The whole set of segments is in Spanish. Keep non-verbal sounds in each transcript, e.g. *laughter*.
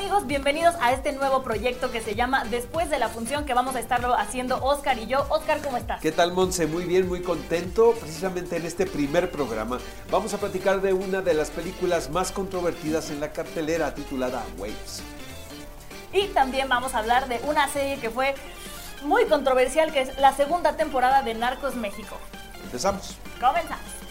Amigos, bienvenidos a este nuevo proyecto que se llama Después de la función que vamos a estarlo haciendo Oscar y yo. Oscar, ¿cómo estás? ¿Qué tal, Monse? Muy bien, muy contento. Precisamente en este primer programa vamos a platicar de una de las películas más controvertidas en la cartelera titulada Waves. Y también vamos a hablar de una serie que fue muy controversial, que es la segunda temporada de Narcos México. Empezamos. Comenzamos.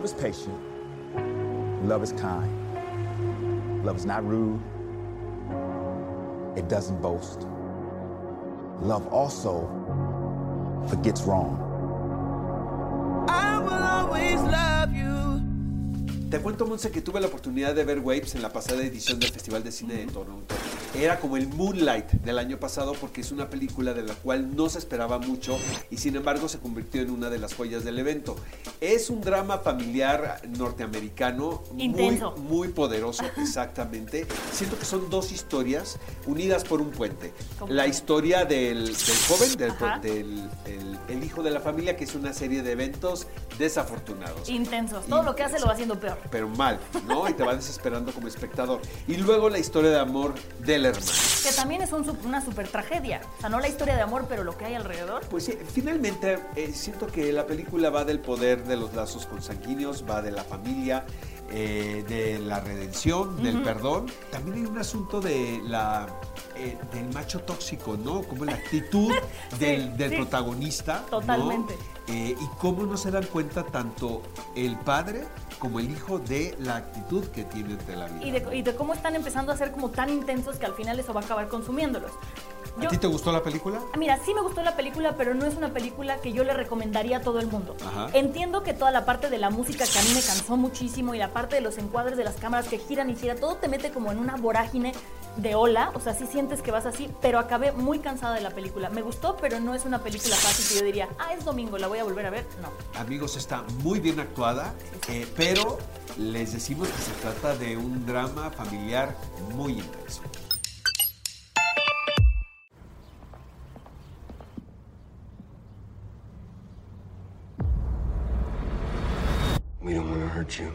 Love is patient. Love is kind. Love is not rude. It doesn't boast. Love also forgets wrong. I will always love you. Te cuento, Monse, que tuve la oportunidad de ver Waves en la pasada edición del Festival de Cine de Toronto. Era como el Moonlight del año pasado porque es una película de la cual no se esperaba mucho y sin embargo se convirtió en una de las joyas del evento. Es un drama familiar norteamericano Intenso. muy muy poderoso, *laughs* exactamente. Siento que son dos historias unidas por un puente. ¿Cómo? La historia del, del joven, del, el- el hijo de la familia, que es una serie de eventos desafortunados Intensos. Todo lo que hace lo va haciendo peor. pero mal, ¿no? Y te va desesperando como espectador. Y luego la historia de amor del hermano. Que también es un una super tragedia. O sea, no la historia de amor, pero lo que hay alrededor. Pues sí, finalmente eh, siento que la película va del poder de los lazos consanguíneos, va de la familia, eh, de la redención, del perdón. También hay un asunto de la eh, del macho tóxico, ¿no? Como la actitud *laughs* del, del sí. protagonista. ¿no? Totalmente. Eh, y cómo no se dan cuenta tanto el padre como el hijo de la actitud que tiene ante la vida. Y de, y de cómo están empezando a ser como tan intensos que al final eso va a acabar consumiéndolos. ¿A ti te gustó la película? Mira, sí me gustó la película, pero no es una película que yo le recomendaría a todo el mundo. Ajá. Entiendo que toda la parte de la música que a mí me cansó muchísimo y la parte de los encuadres de las cámaras que giran y giran, todo te mete como en una vorágine de ola, o sea, sí sientes que vas así, pero acabé muy cansada de la película. Me gustó, pero no es una película fácil que yo diría, ah, es domingo, la voy a volver a ver. No. Amigos, está muy bien actuada, eh, pero les decimos que se trata de un drama familiar muy intenso. We don't want to hurt you.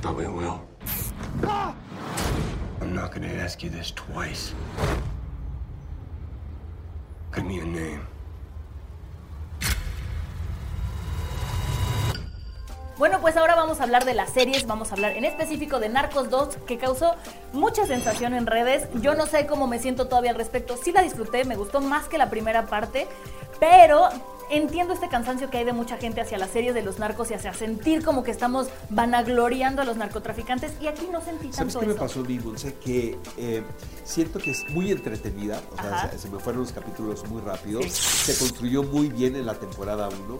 But we will. I'm not going to ask you this twice. Give me a name. Bueno, pues ahora vamos a hablar de las series, vamos a hablar en específico de Narcos 2, que causó mucha sensación en redes. Yo no sé cómo me siento todavía al respecto. Sí la disfruté, me gustó más que la primera parte, pero entiendo este cansancio que hay de mucha gente hacia las series de los narcos y hacia sentir como que estamos vanagloriando a los narcotraficantes y aquí no sentí ¿Sabes tanto qué me eso. pasó a mí, Monse? Que eh, siento que es muy entretenida, o sea, se, se me fueron los capítulos muy rápido, se construyó muy bien en la temporada 1,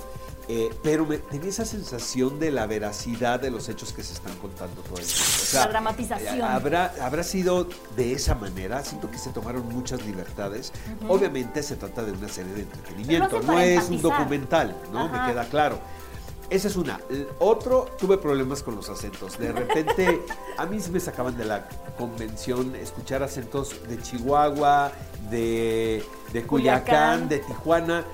pero me, tenía esa sensación de la veracidad de los hechos que se están contando todo el tiempo. O sea, La dramatización. eh, Habrá, habrá sido de esa manera, siento que se tomaron muchas libertades. Obviamente se trata de una serie de entretenimiento, Pero no es un documental, ¿no? Ajá. Me queda claro. Esa es una. El otro, tuve problemas con los acentos. De repente, a mí sí me sacaban de la convención escuchar acentos de Chihuahua, de, de Culiacán, Culiacán. de Tijuana,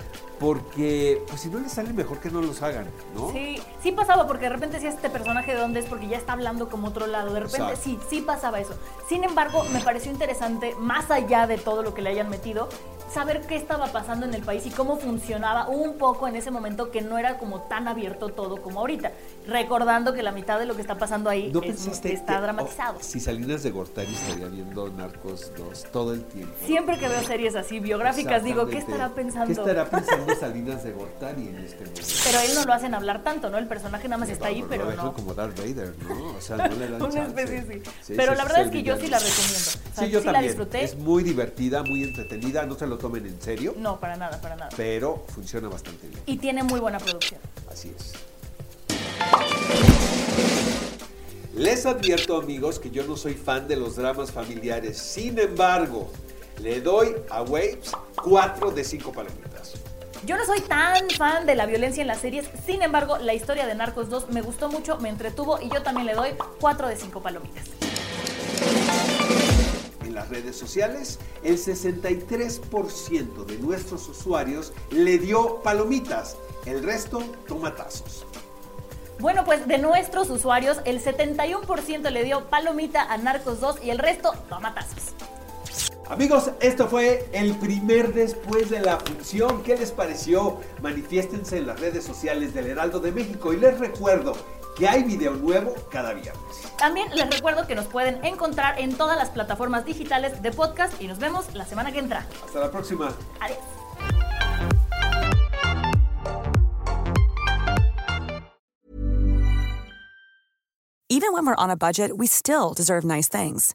porque pues si no les sale mejor que no los hagan, ¿no? Sí, sí pasaba porque de repente decía este personaje de dónde es porque ya está hablando como otro lado. De repente Exacto. sí, sí pasaba eso. Sin embargo, me pareció interesante, más allá de todo lo que le hayan metido, saber qué estaba pasando en el país y cómo funcionaba un poco en ese momento que no era como tan abierto todo como ahorita. Recordando que la mitad de lo que está pasando ahí ¿No es- está que- dramatizado. oh, si Salinas de Gortari estaría viendo Narcos 2 todo el tiempo? Siempre que veo series así biográficas digo, ¿qué estará pensando? ¿Qué estará pensando Salinas de Gortari en este momento? Pero a él no lo hacen hablar tanto, ¿no? El personaje nada más está ahí, pero no. como Darth Vader, ¿no? O sea, no le dan *laughs* Una especie, sí. Sí, Pero la verdad es que yo sí la recomiendo. O sea, Sí, yo sí la también. disfruté. Es muy divertida, muy entretenida, no se lo tomen en serio, No, para nada, para nada. pero funciona bastante bien. Y tiene muy buena producción. Así es. Les advierto, amigos, que yo no soy fan de los dramas familiares. Sin embargo, le doy a Waves 4 de 5 palomitas. Yo no soy tan fan de la violencia en las series, sin embargo, la historia de Narcos 2 me gustó mucho, me entretuvo y yo también le doy 4 de 5 palomitas. Las redes sociales, el 63% de nuestros usuarios le dio palomitas, el resto tomatazos. Bueno, pues de nuestros usuarios, el 71% le dio palomita a Narcos 2 y el resto tomatazos. Amigos, esto fue el primer después de la función. ¿Qué les pareció? Manifiéstense en las redes sociales del Heraldo de México y les recuerdo que hay video nuevo cada viernes. También les recuerdo que nos pueden encontrar en todas las plataformas digitales de podcast y nos vemos la semana que entra. Hasta la próxima. Adiós. Even when we're on a budget, we still deserve nice things.